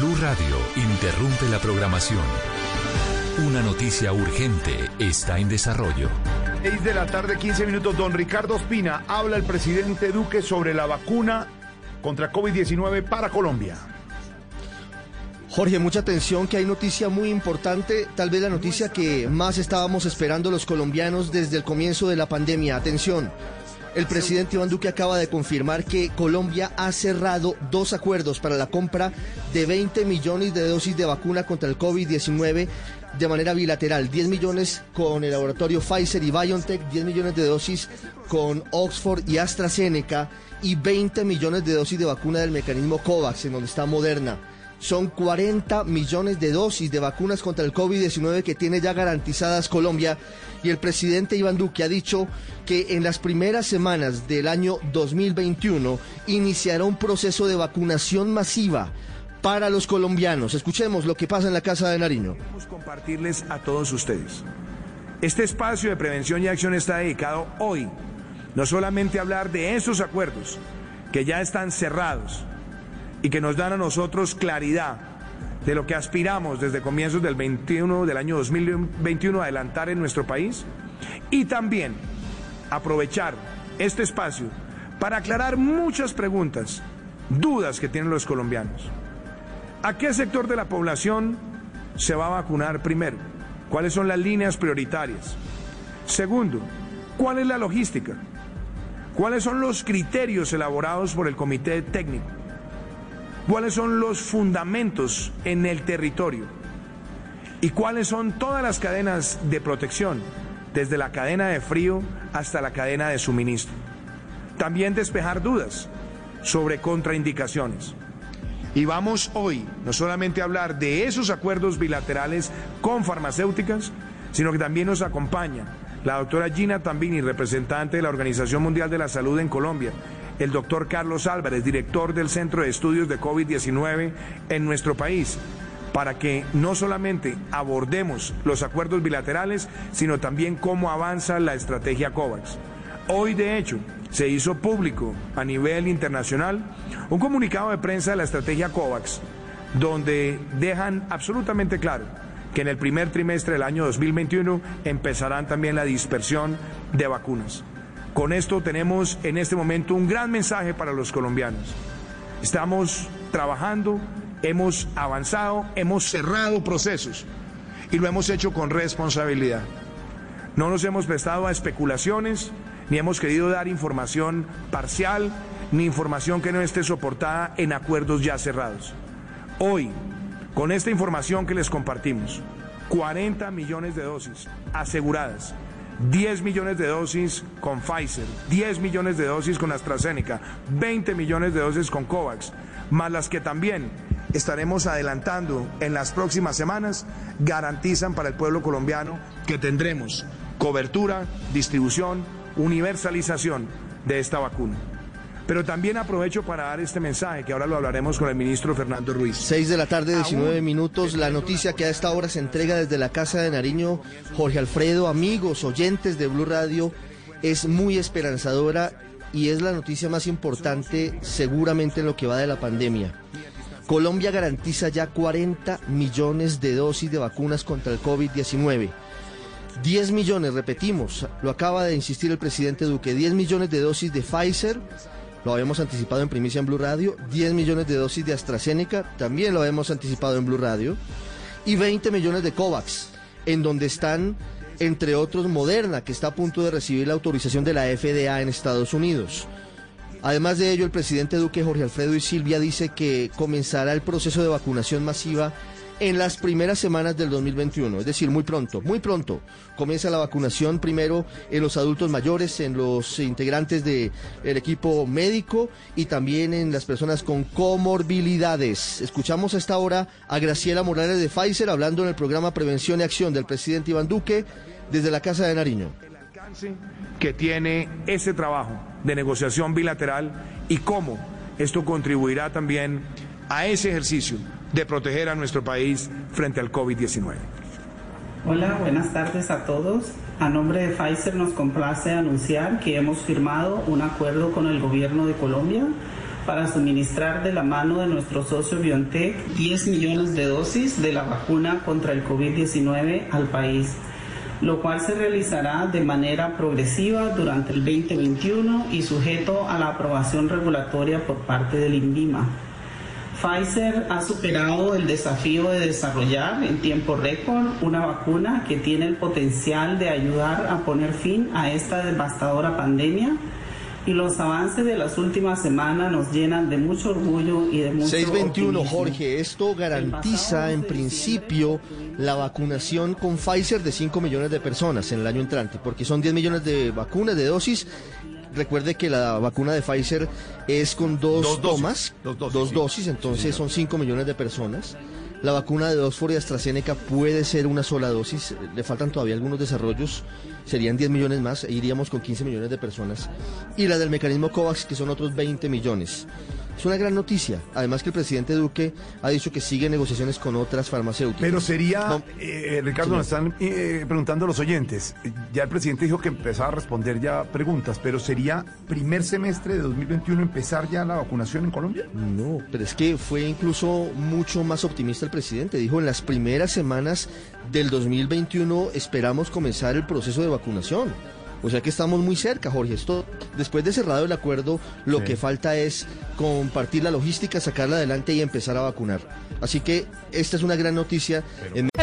Blue Radio interrumpe la programación. Una noticia urgente está en desarrollo. 6 de la tarde, 15 minutos. Don Ricardo Espina habla el presidente Duque sobre la vacuna contra COVID-19 para Colombia. Jorge, mucha atención que hay noticia muy importante, tal vez la noticia que más estábamos esperando los colombianos desde el comienzo de la pandemia. Atención, el presidente Iván Duque acaba de confirmar que Colombia ha cerrado dos acuerdos para la compra de 20 millones de dosis de vacuna contra el COVID-19 de manera bilateral. 10 millones con el laboratorio Pfizer y BioNTech, 10 millones de dosis con Oxford y AstraZeneca y 20 millones de dosis de vacuna del mecanismo COVAX, en donde está Moderna. Son 40 millones de dosis de vacunas contra el COVID-19 que tiene ya garantizadas Colombia y el presidente Iván Duque ha dicho que en las primeras semanas del año 2021 iniciará un proceso de vacunación masiva para los colombianos. Escuchemos lo que pasa en la Casa de Nariño. Queremos compartirles a todos ustedes. Este espacio de prevención y acción está dedicado hoy no solamente a hablar de esos acuerdos que ya están cerrados y que nos dan a nosotros claridad de lo que aspiramos desde comienzos del 21 del año 2021 a adelantar en nuestro país y también aprovechar este espacio para aclarar muchas preguntas, dudas que tienen los colombianos. ¿A qué sector de la población se va a vacunar primero? ¿Cuáles son las líneas prioritarias? Segundo, ¿cuál es la logística? ¿Cuáles son los criterios elaborados por el comité técnico? ¿Cuáles son los fundamentos en el territorio? ¿Y cuáles son todas las cadenas de protección, desde la cadena de frío hasta la cadena de suministro? También despejar dudas sobre contraindicaciones. Y vamos hoy no solamente a hablar de esos acuerdos bilaterales con farmacéuticas, sino que también nos acompaña la doctora Gina Tambini, representante de la Organización Mundial de la Salud en Colombia, el doctor Carlos Álvarez, director del Centro de Estudios de COVID-19 en nuestro país, para que no solamente abordemos los acuerdos bilaterales, sino también cómo avanza la estrategia COVAX. Hoy, de hecho, se hizo público a nivel internacional un comunicado de prensa de la estrategia COVAX, donde dejan absolutamente claro que en el primer trimestre del año 2021 empezarán también la dispersión de vacunas. Con esto tenemos en este momento un gran mensaje para los colombianos. Estamos trabajando, hemos avanzado, hemos cerrado procesos y lo hemos hecho con responsabilidad. No nos hemos prestado a especulaciones, ni hemos querido dar información parcial, ni información que no esté soportada en acuerdos ya cerrados. Hoy, con esta información que les compartimos, 40 millones de dosis aseguradas, 10 millones de dosis con Pfizer, 10 millones de dosis con AstraZeneca, 20 millones de dosis con COVAX, más las que también estaremos adelantando en las próximas semanas, garantizan para el pueblo colombiano que tendremos cobertura, distribución, universalización de esta vacuna. Pero también aprovecho para dar este mensaje, que ahora lo hablaremos con el ministro Fernando Ruiz. 6 de la tarde, 19 minutos. La noticia que a esta hora se entrega desde la Casa de Nariño, Jorge Alfredo, amigos, oyentes de Blue Radio, es muy esperanzadora y es la noticia más importante seguramente en lo que va de la pandemia. Colombia garantiza ya 40 millones de dosis de vacunas contra el COVID-19. 10 millones, repetimos, lo acaba de insistir el presidente Duque, 10 millones de dosis de Pfizer, lo habíamos anticipado en primicia en Blue Radio, 10 millones de dosis de AstraZeneca, también lo habíamos anticipado en Blue Radio, y 20 millones de COVAX, en donde están, entre otros, Moderna, que está a punto de recibir la autorización de la FDA en Estados Unidos. Además de ello, el presidente Duque, Jorge Alfredo y Silvia dice que comenzará el proceso de vacunación masiva en las primeras semanas del 2021, es decir, muy pronto, muy pronto. Comienza la vacunación primero en los adultos mayores, en los integrantes del equipo médico y también en las personas con comorbilidades. Escuchamos a esta hora a Graciela Morales de Pfizer hablando en el programa Prevención y Acción del presidente Iván Duque desde la Casa de Nariño. El alcance que tiene ese trabajo de negociación bilateral y cómo esto contribuirá también a ese ejercicio de proteger a nuestro país frente al COVID-19. Hola, buenas tardes a todos. A nombre de Pfizer nos complace anunciar que hemos firmado un acuerdo con el gobierno de Colombia para suministrar de la mano de nuestro socio BioNTech 10 millones de dosis de la vacuna contra el COVID-19 al país, lo cual se realizará de manera progresiva durante el 2021 y sujeto a la aprobación regulatoria por parte del INVIMA. Pfizer ha superado el desafío de desarrollar en tiempo récord una vacuna que tiene el potencial de ayudar a poner fin a esta devastadora pandemia y los avances de las últimas semanas nos llenan de mucho orgullo y de mucho 621, optimismo. Jorge, esto garantiza en principio la vacunación con Pfizer de 5 millones de personas en el año entrante, porque son 10 millones de vacunas, de dosis. Recuerde que la vacuna de Pfizer es con dos, Dos dosis, tomas, dos dos dosis, sí. entonces son 5 millones de personas. La vacuna de Oxford y AstraZeneca puede ser una sola dosis, le faltan todavía algunos desarrollos, serían 10 millones más, e iríamos con 15 millones de personas. Y la del mecanismo COVAX, que son otros 20 millones. Es una gran noticia, además que el presidente Duque ha dicho que sigue negociaciones con otras farmacéuticas. Pero sería, No. eh, Ricardo, nos están eh, preguntando los oyentes. Ya el presidente dijo que empezaba a responder ya preguntas, pero sería primer semestre de 2021 empezar ya la vacunación en Colombia. No, pero es que fue incluso mucho más optimista el presidente. Dijo, en las primeras semanas del 2021 esperamos comenzar el proceso de vacunación. O sea que estamos muy cerca, Jorge. Esto, después de cerrado el acuerdo, lo Sí. que falta es compartir la logística, sacarla adelante y empezar a vacunar. Así que esta es una gran noticia. En